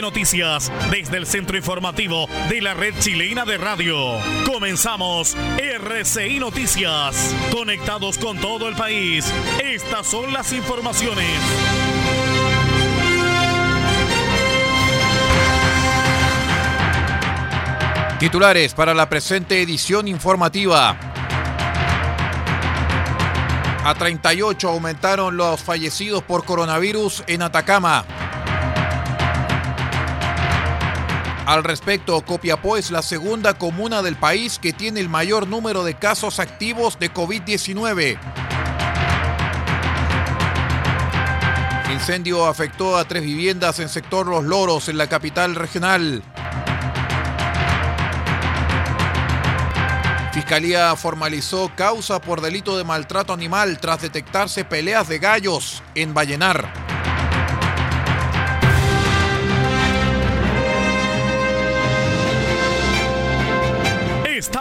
Noticias desde el centro informativo de la red chilena de radio. Comenzamos RCI Noticias. Conectados con todo el país. Estas son las informaciones. Titulares para la presente edición informativa. A 38 aumentaron los fallecidos por coronavirus en Atacama. Al respecto, Copiapó es la segunda comuna del país que tiene el mayor número de casos activos de COVID-19. Incendio afectó a tres viviendas en sector Los Loros, en la capital regional. Fiscalía formalizó causa por delito de maltrato animal tras detectarse peleas de gallos en Vallenar.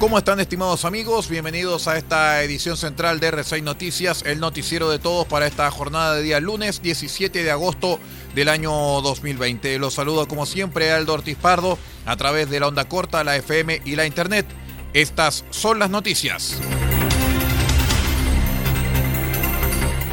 ¿Cómo están estimados amigos? Bienvenidos a esta edición central de R6 Noticias, el noticiero de todos para esta jornada de día lunes 17 de agosto del año 2020. Los saludo como siempre Aldo Ortiz Pardo a través de la onda corta, la FM y la internet. Estas son las noticias.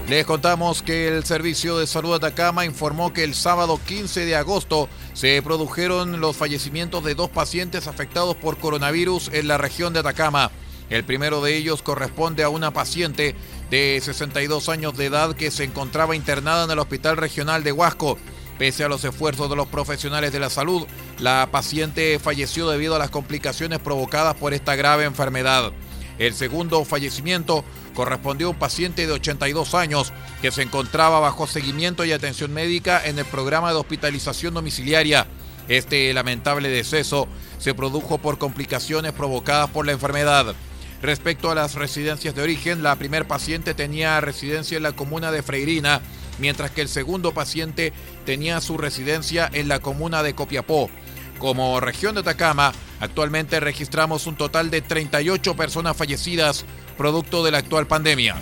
Les contamos que el Servicio de Salud Atacama informó que el sábado 15 de agosto se produjeron los fallecimientos de dos pacientes afectados por coronavirus en la región de Atacama. El primero de ellos corresponde a una paciente de 62 años de edad que se encontraba internada en el Hospital Regional de Huasco. Pese a los esfuerzos de los profesionales de la salud, la paciente falleció debido a las complicaciones provocadas por esta grave enfermedad. El segundo fallecimiento correspondió a un paciente de 82 años que se encontraba bajo seguimiento y atención médica en el programa de hospitalización domiciliaria. Este lamentable deceso se produjo por complicaciones provocadas por la enfermedad. Respecto a las residencias de origen, la primer paciente tenía residencia en la comuna de Freirina, mientras que el segundo paciente tenía su residencia en la comuna de Copiapó. Como región de Atacama, actualmente registramos un total de 38 personas fallecidas producto de la actual pandemia.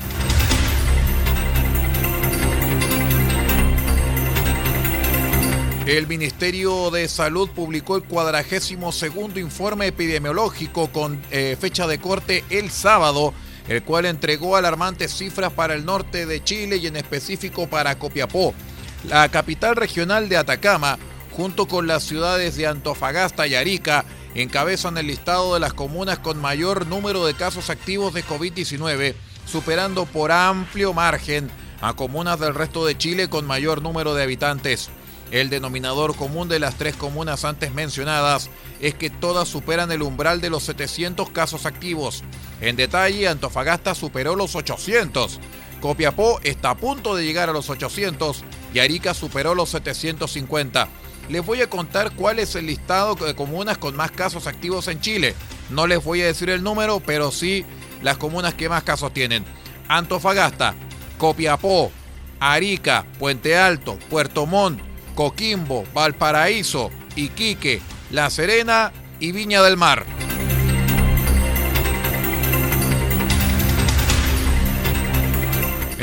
El Ministerio de Salud publicó el cuadragésimo segundo informe epidemiológico con eh, fecha de corte el sábado, el cual entregó alarmantes cifras para el norte de Chile y en específico para Copiapó. La capital regional de Atacama, junto con las ciudades de Antofagasta y Arica, encabezan el listado de las comunas con mayor número de casos activos de COVID-19, superando por amplio margen a comunas del resto de Chile con mayor número de habitantes. El denominador común de las tres comunas antes mencionadas es que todas superan el umbral de los 700 casos activos. En detalle, Antofagasta superó los 800. Copiapó está a punto de llegar a los 800 y Arica superó los 750. Les voy a contar cuál es el listado de comunas con más casos activos en Chile. No les voy a decir el número, pero sí las comunas que más casos tienen. Antofagasta, Copiapó, Arica, Puente Alto, Puerto Montt, Coquimbo, Valparaíso, Iquique, La Serena y Viña del Mar.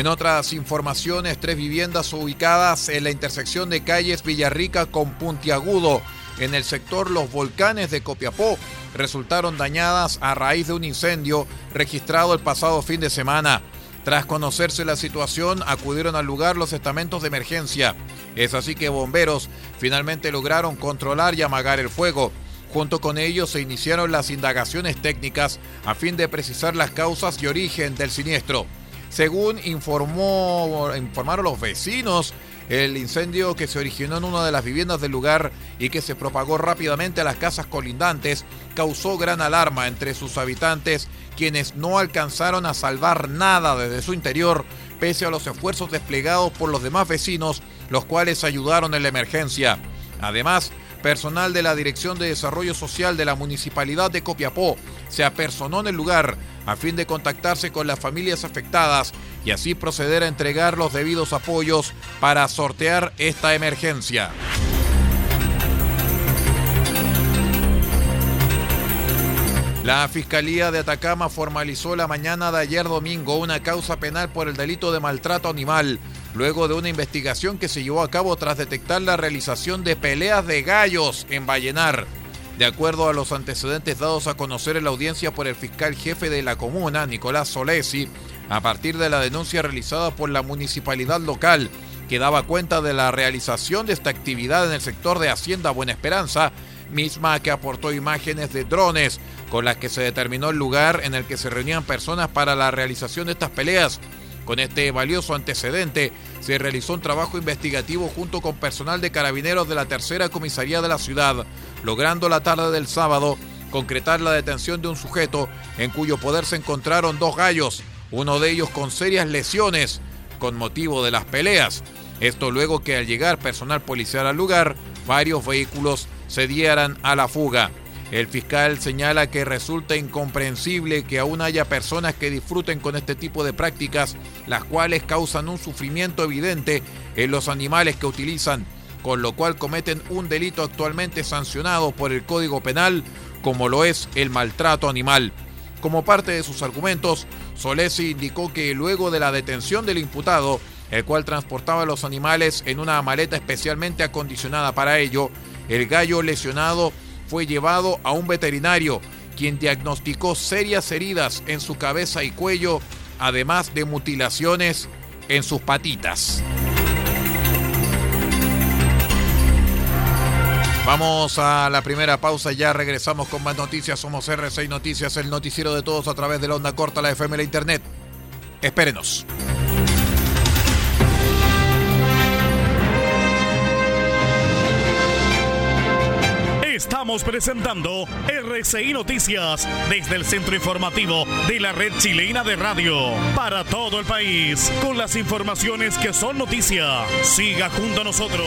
En otras informaciones, tres viviendas ubicadas en la intersección de calles Villarrica con Puntiagudo, en el sector Los Volcanes de Copiapó, resultaron dañadas a raíz de un incendio registrado el pasado fin de semana. Tras conocerse la situación, acudieron al lugar los estamentos de emergencia. Es así que bomberos finalmente lograron controlar y amagar el fuego. Junto con ellos se iniciaron las indagaciones técnicas a fin de precisar las causas y origen del siniestro. Según informó, informaron los vecinos, el incendio que se originó en una de las viviendas del lugar y que se propagó rápidamente a las casas colindantes causó gran alarma entre sus habitantes, quienes no alcanzaron a salvar nada desde su interior, pese a los esfuerzos desplegados por los demás vecinos, los cuales ayudaron en la emergencia. Además, personal de la Dirección de Desarrollo Social de la Municipalidad de Copiapó se apersonó en el lugar a fin de contactarse con las familias afectadas y así proceder a entregar los debidos apoyos para sortear esta emergencia. La Fiscalía de Atacama formalizó la mañana de ayer domingo una causa penal por el delito de maltrato animal, luego de una investigación que se llevó a cabo tras detectar la realización de peleas de gallos en Vallenar. De acuerdo a los antecedentes dados a conocer en la audiencia por el fiscal jefe de la comuna, Nicolás Solesi, a partir de la denuncia realizada por la municipalidad local, que daba cuenta de la realización de esta actividad en el sector de Hacienda Buena Esperanza, misma que aportó imágenes de drones con las que se determinó el lugar en el que se reunían personas para la realización de estas peleas. Con este valioso antecedente, se realizó un trabajo investigativo junto con personal de carabineros de la tercera comisaría de la ciudad, logrando la tarde del sábado concretar la detención de un sujeto en cuyo poder se encontraron dos gallos, uno de ellos con serias lesiones con motivo de las peleas. Esto luego que al llegar personal policial al lugar, varios vehículos se dieran a la fuga. El fiscal señala que resulta incomprensible que aún haya personas que disfruten con este tipo de prácticas, las cuales causan un sufrimiento evidente en los animales que utilizan, con lo cual cometen un delito actualmente sancionado por el Código Penal, como lo es el maltrato animal. Como parte de sus argumentos, Solesi indicó que luego de la detención del imputado, el cual transportaba los animales en una maleta especialmente acondicionada para ello, el gallo lesionado fue llevado a un veterinario, quien diagnosticó serias heridas en su cabeza y cuello, además de mutilaciones en sus patitas. Vamos a la primera pausa, ya regresamos con más noticias. Somos R6 Noticias, el noticiero de todos a través de la onda corta, la FM, la Internet. Espérenos. Estamos presentando RCI Noticias desde el centro informativo de la red chilena de radio para todo el país con las informaciones que son noticia. Siga junto a nosotros.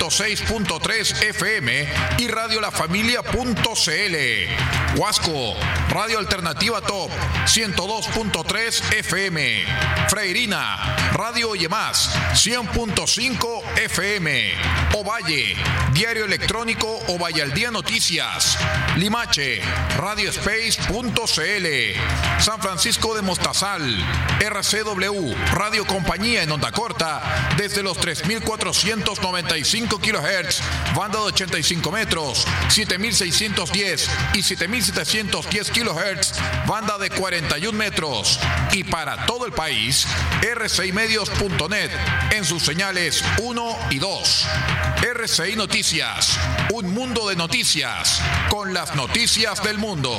106.3 FM y Radio La Familia.cl. Huasco, Radio Alternativa Top 102.3 FM. Freirina, Radio Yemás 100.5 FM. Ovalle, Diario Electrónico Ovalle al Día Noticias. Limache, RadioSpace.cl. San Francisco de Mostazal, RCW, Radio Compañía en onda corta desde los 3495 kHz, banda de 85 metros, 7610 y 7710 kHz, banda de 41 metros. Y para todo el país, rcimedios.net en sus señales 1 y 2. RCI Noticias, un mundo de noticias, con las noticias del mundo.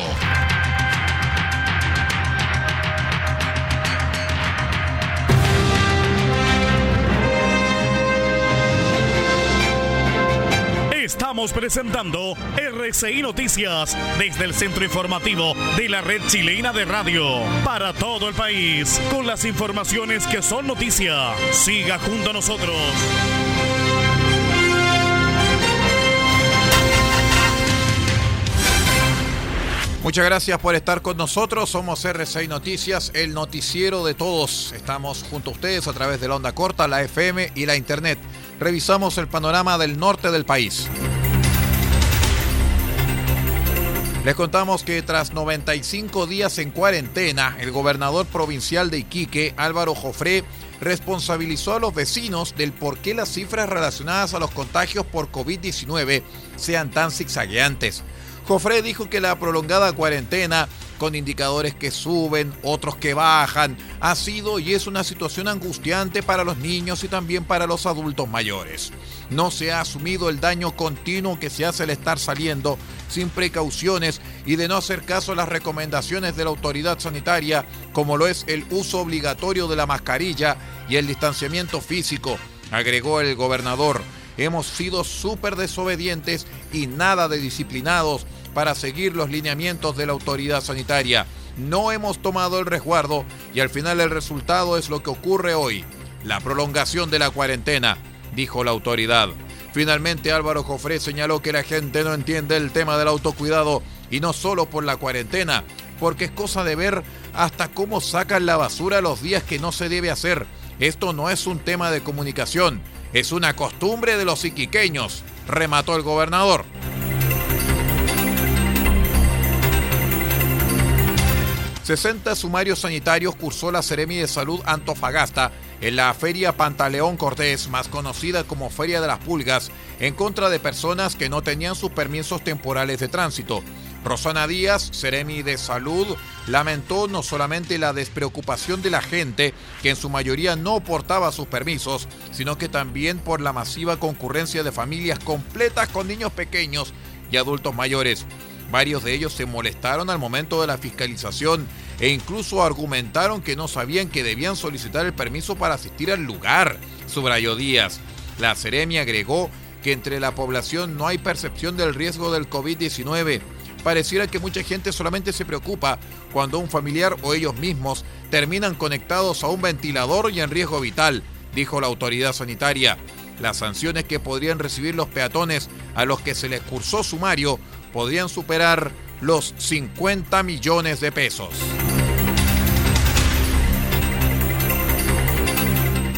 Estamos presentando RCI Noticias desde el centro informativo de la red chilena de radio para todo el país con las informaciones que son noticia. Siga junto a nosotros. Muchas gracias por estar con nosotros. Somos R6 Noticias, el noticiero de todos. Estamos junto a ustedes a través de la onda corta, la FM y la Internet. Revisamos el panorama del norte del país. Les contamos que tras 95 días en cuarentena, el gobernador provincial de Iquique, Álvaro Jofré, responsabilizó a los vecinos del por qué las cifras relacionadas a los contagios por COVID-19 sean tan zigzagueantes. Jofre dijo que la prolongada cuarentena, con indicadores que suben, otros que bajan, ha sido y es una situación angustiante para los niños y también para los adultos mayores. No se ha asumido el daño continuo que se hace al estar saliendo sin precauciones y de no hacer caso a las recomendaciones de la autoridad sanitaria, como lo es el uso obligatorio de la mascarilla y el distanciamiento físico, agregó el gobernador. Hemos sido súper desobedientes y nada de disciplinados para seguir los lineamientos de la autoridad sanitaria. No hemos tomado el resguardo y al final el resultado es lo que ocurre hoy, la prolongación de la cuarentena, dijo la autoridad. Finalmente Álvaro Jofré señaló que la gente no entiende el tema del autocuidado y no solo por la cuarentena, porque es cosa de ver hasta cómo sacan la basura los días que no se debe hacer. Esto no es un tema de comunicación, es una costumbre de los iquiqueños, remató el gobernador. 60 sumarios sanitarios cursó la Seremi de Salud Antofagasta en la Feria Pantaleón Cortés, más conocida como Feria de las Pulgas, en contra de personas que no tenían sus permisos temporales de tránsito. Rosana Díaz, Seremi de Salud, lamentó no solamente la despreocupación de la gente, que en su mayoría no portaba sus permisos, sino que también por la masiva concurrencia de familias completas con niños pequeños y adultos mayores. Varios de ellos se molestaron al momento de la fiscalización e incluso argumentaron que no sabían que debían solicitar el permiso para asistir al lugar, subrayó Díaz. La Ceremia agregó que entre la población no hay percepción del riesgo del COVID-19. Pareciera que mucha gente solamente se preocupa cuando un familiar o ellos mismos terminan conectados a un ventilador y en riesgo vital, dijo la autoridad sanitaria. Las sanciones que podrían recibir los peatones a los que se les cursó sumario podrían superar los 50 millones de pesos.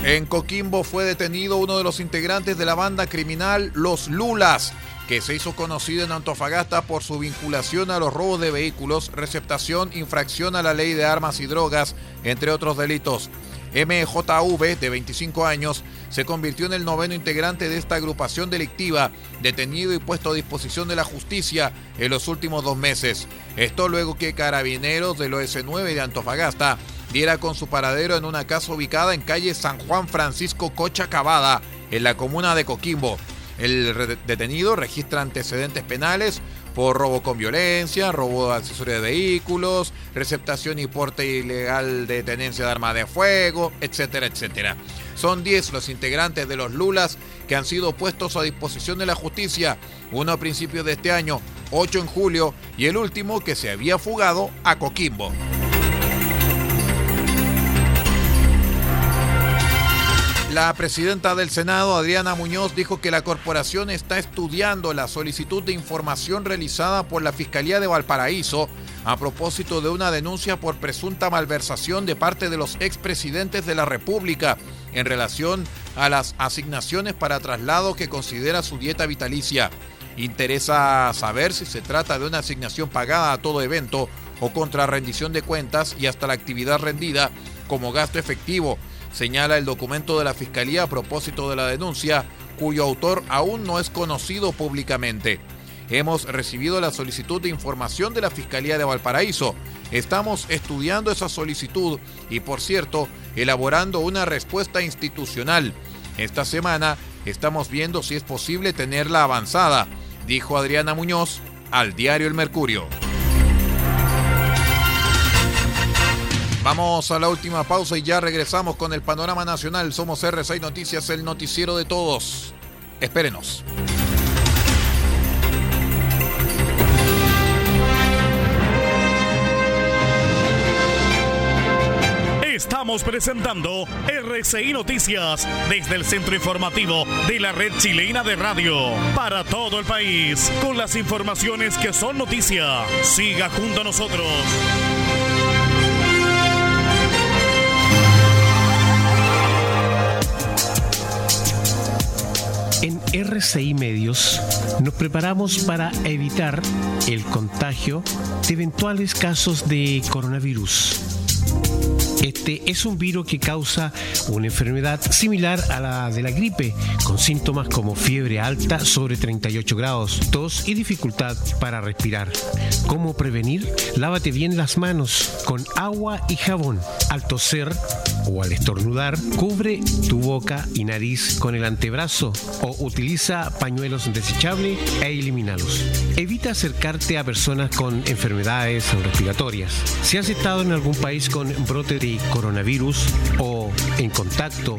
En Coquimbo fue detenido uno de los integrantes de la banda criminal Los Lulas, que se hizo conocido en Antofagasta por su vinculación a los robos de vehículos, receptación, infracción a la ley de armas y drogas, entre otros delitos. MJV, de 25 años, se convirtió en el noveno integrante de esta agrupación delictiva, detenido y puesto a disposición de la justicia en los últimos dos meses. Esto luego que carabineros del OS9 de Antofagasta diera con su paradero en una casa ubicada en calle San Juan Francisco Cochacabada, en la comuna de Coquimbo. El detenido registra antecedentes penales por robo con violencia, robo de accesorios de vehículos, receptación y porte ilegal de tenencia de arma de fuego, etcétera, etcétera. Son 10 los integrantes de los Lulas que han sido puestos a disposición de la justicia, uno a principios de este año, 8 en julio y el último que se había fugado a Coquimbo. La presidenta del Senado, Adriana Muñoz, dijo que la corporación está estudiando la solicitud de información realizada por la Fiscalía de Valparaíso a propósito de una denuncia por presunta malversación de parte de los expresidentes de la República en relación a las asignaciones para traslado que considera su dieta vitalicia. Interesa saber si se trata de una asignación pagada a todo evento o contra rendición de cuentas y hasta la actividad rendida como gasto efectivo señala el documento de la Fiscalía a propósito de la denuncia, cuyo autor aún no es conocido públicamente. Hemos recibido la solicitud de información de la Fiscalía de Valparaíso. Estamos estudiando esa solicitud y, por cierto, elaborando una respuesta institucional. Esta semana estamos viendo si es posible tenerla avanzada, dijo Adriana Muñoz al diario El Mercurio. Vamos a la última pausa y ya regresamos con el panorama nacional. Somos R6 Noticias, el noticiero de todos. Espérenos. Estamos presentando RCI Noticias desde el centro informativo de la red chilena de radio para todo el país con las informaciones que son noticia. Siga junto a nosotros. En RCI Medios nos preparamos para evitar el contagio de eventuales casos de coronavirus. Este es un virus que causa una enfermedad similar a la de la gripe, con síntomas como fiebre alta sobre 38 grados, tos y dificultad para respirar. ¿Cómo prevenir? Lávate bien las manos con agua y jabón. Al toser o al estornudar, cubre tu boca y nariz con el antebrazo o utiliza pañuelos desechables e elimínalos. Evita acercarte a personas con enfermedades respiratorias. Si has estado en algún país con brote de coronavirus o en contacto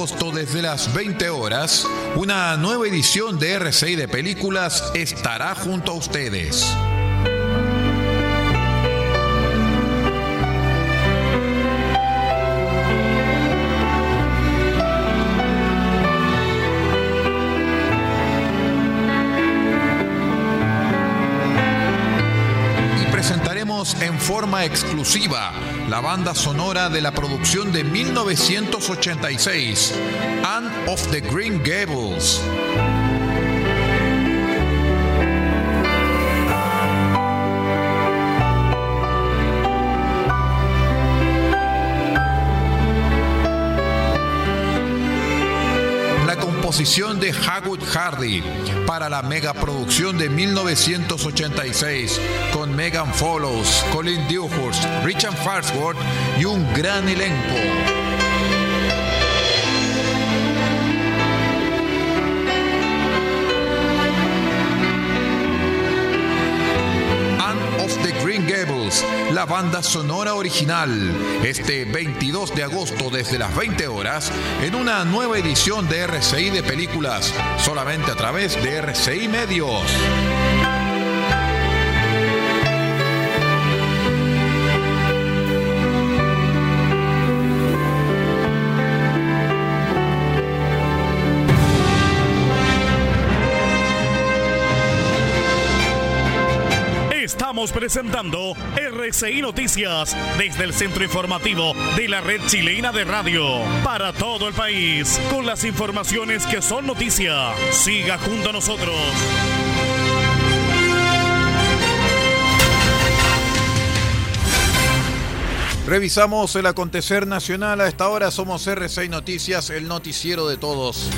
Desde las 20 horas, una nueva edición de RCI de Películas estará junto a ustedes. En forma exclusiva la banda sonora de la producción de 1986, Anne of the Green Gables. De Hagwood Hardy para la megaproducción de 1986 con Megan Follows, Colin Dewhurst, Richard Farnsworth y un gran elenco. La banda sonora original, este 22 de agosto desde las 20 horas, en una nueva edición de RCI de películas, solamente a través de RCI Medios. Presentando RCI Noticias desde el centro informativo de la red chilena de radio para todo el país con las informaciones que son noticia. Siga junto a nosotros. Revisamos el acontecer nacional. A esta hora somos R6 Noticias, el noticiero de todos.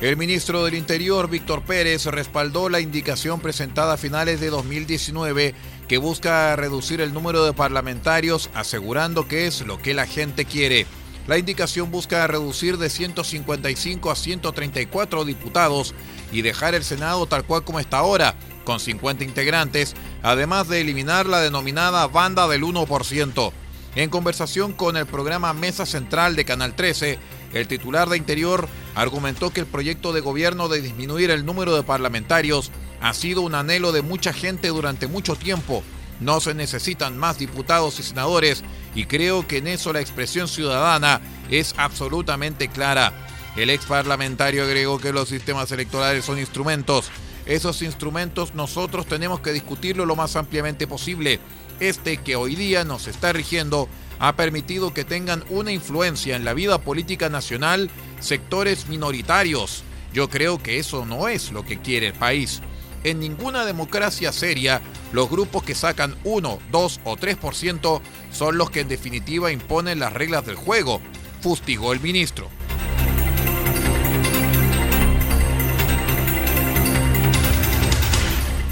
El ministro del Interior, Víctor Pérez, respaldó la indicación presentada a finales de 2019 que busca reducir el número de parlamentarios, asegurando que es lo que la gente quiere. La indicación busca reducir de 155 a 134 diputados y dejar el Senado tal cual como está ahora, con 50 integrantes, además de eliminar la denominada banda del 1%. En conversación con el programa Mesa Central de Canal 13, el titular de Interior argumentó que el proyecto de gobierno de disminuir el número de parlamentarios ha sido un anhelo de mucha gente durante mucho tiempo. No se necesitan más diputados y senadores y creo que en eso la expresión ciudadana es absolutamente clara. El ex parlamentario agregó que los sistemas electorales son instrumentos. Esos instrumentos nosotros tenemos que discutirlo lo más ampliamente posible. Este que hoy día nos está rigiendo ha permitido que tengan una influencia en la vida política nacional sectores minoritarios. Yo creo que eso no es lo que quiere el país. En ninguna democracia seria, los grupos que sacan 1, 2 o 3% son los que en definitiva imponen las reglas del juego, fustigó el ministro.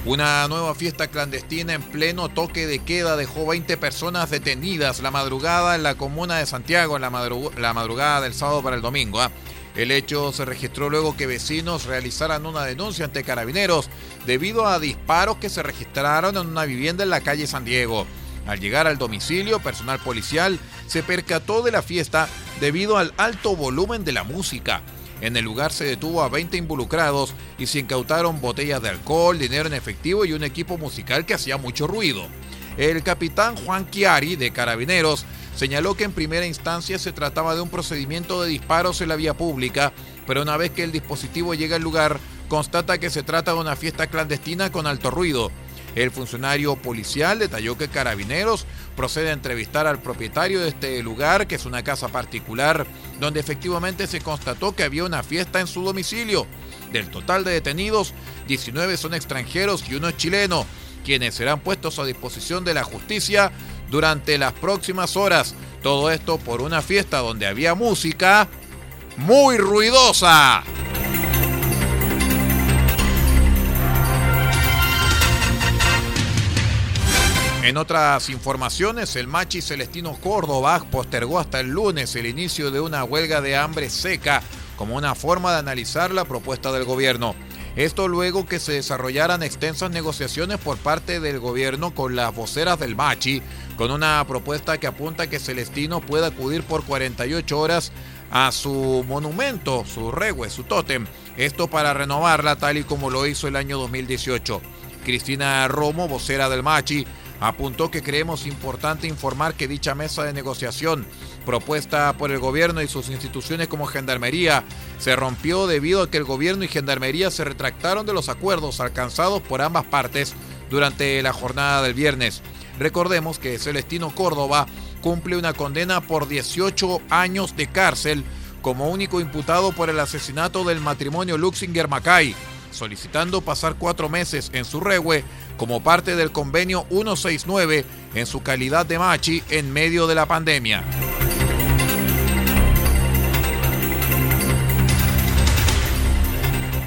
Una nueva fiesta clandestina en pleno toque de queda dejó 20 personas detenidas la madrugada en la comuna de Santiago, en la, madrugada del sábado para el domingo. ¿ah? El hecho se registró luego que vecinos realizaran una denuncia ante carabineros debido a disparos que se registraron en una vivienda en la calle San Diego. Al llegar al domicilio, personal policial se percató de la fiesta debido al alto volumen de la música. En el lugar se detuvo a 20 involucrados y se incautaron botellas de alcohol, dinero en efectivo y un equipo musical que hacía mucho ruido. El capitán Juan Chiari, de Carabineros, señaló que en primera instancia se trataba de un procedimiento de disparos en la vía pública, pero una vez que el dispositivo llega al lugar, constata que se trata de una fiesta clandestina con alto ruido. El funcionario policial detalló que Carabineros procede a entrevistar al propietario de este lugar, que es una casa particular, donde efectivamente se constató que había una fiesta en su domicilio. Del total de detenidos, 19 son extranjeros y uno es chileno, quienes serán puestos a disposición de la justicia durante las próximas horas. Todo esto por una fiesta donde había música muy ruidosa. En otras informaciones, el Machi Celestino Córdoba postergó hasta el lunes el inicio de una huelga de hambre seca como una forma de analizar la propuesta del gobierno. Esto luego que se desarrollaran extensas negociaciones por parte del gobierno con las voceras del Machi, con una propuesta que apunta que Celestino pueda acudir por 48 horas a su monumento, su regue, su tótem. Esto para renovarla tal y como lo hizo el año 2018. Cristina Romo, vocera del Machi, apuntó que creemos importante informar que dicha mesa de negociación propuesta por el gobierno y sus instituciones como Gendarmería se rompió debido a que el gobierno y Gendarmería se retractaron de los acuerdos alcanzados por ambas partes durante la jornada del viernes. Recordemos que Celestino Córdoba cumple una condena por 18 años de cárcel como único imputado por el asesinato del matrimonio Luxinger-Macay, solicitando pasar cuatro meses en su regue como parte del convenio 169 en su calidad de machi en medio de la pandemia.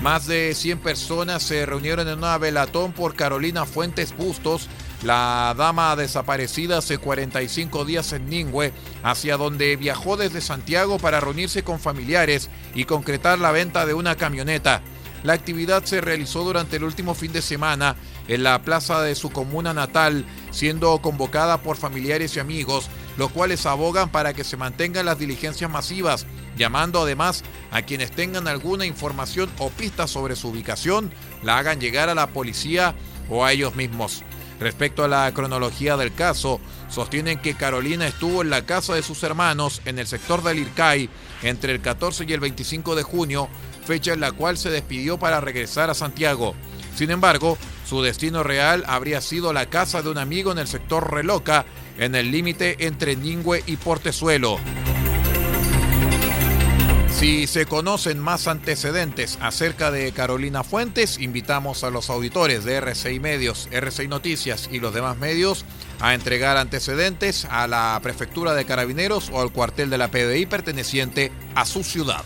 Más de 100 personas se reunieron en una velatón por Carolina Fuentes Bustos, la dama desaparecida hace 45 días en Ningüe, hacia donde viajó desde Santiago para reunirse con familiares y concretar la venta de una camioneta. La actividad se realizó durante el último fin de semana en la plaza de su comuna natal, siendo convocada por familiares y amigos, los cuales abogan para que se mantengan las diligencias masivas, llamando además a quienes tengan alguna información o pista sobre su ubicación, la hagan llegar a la policía o a ellos mismos. Respecto a la cronología del caso, sostienen que Carolina estuvo en la casa de sus hermanos en el sector del Ircay entre el 14 y el 25 de junio, fecha en la cual se despidió para regresar a Santiago. Sin embargo, su destino real habría sido la casa de un amigo en el sector Reloca, en el límite entre Ningüe y Portezuelo. Si se conocen más antecedentes acerca de Carolina Fuentes, invitamos a los auditores de RCI Medios, RCI Noticias y los demás medios a entregar antecedentes a la Prefectura de Carabineros o al cuartel de la PDI perteneciente a su ciudad.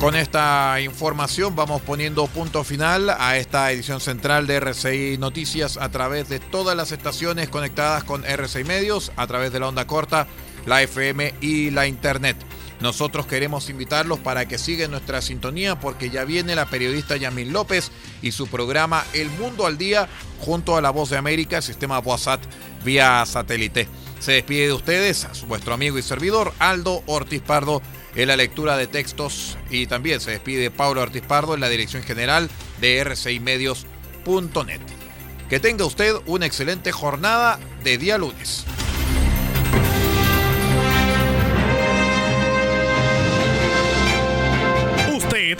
Con esta información vamos poniendo punto final a esta edición central de RCI Noticias a través de todas las estaciones conectadas con RCI Medios, a través de la onda corta, la FM y la Internet. Nosotros queremos invitarlos para que sigan nuestra sintonía porque ya viene la periodista Yamil López y su programa El Mundo al Día junto a La Voz de América, sistema WhatsApp vía satélite. Se despide de ustedes vuestro amigo y servidor Aldo Ortiz Pardo en la lectura de textos y también se despide Pablo Ortiz Pardo en la dirección general de rcimedios.net. Que tenga usted una excelente jornada de día lunes.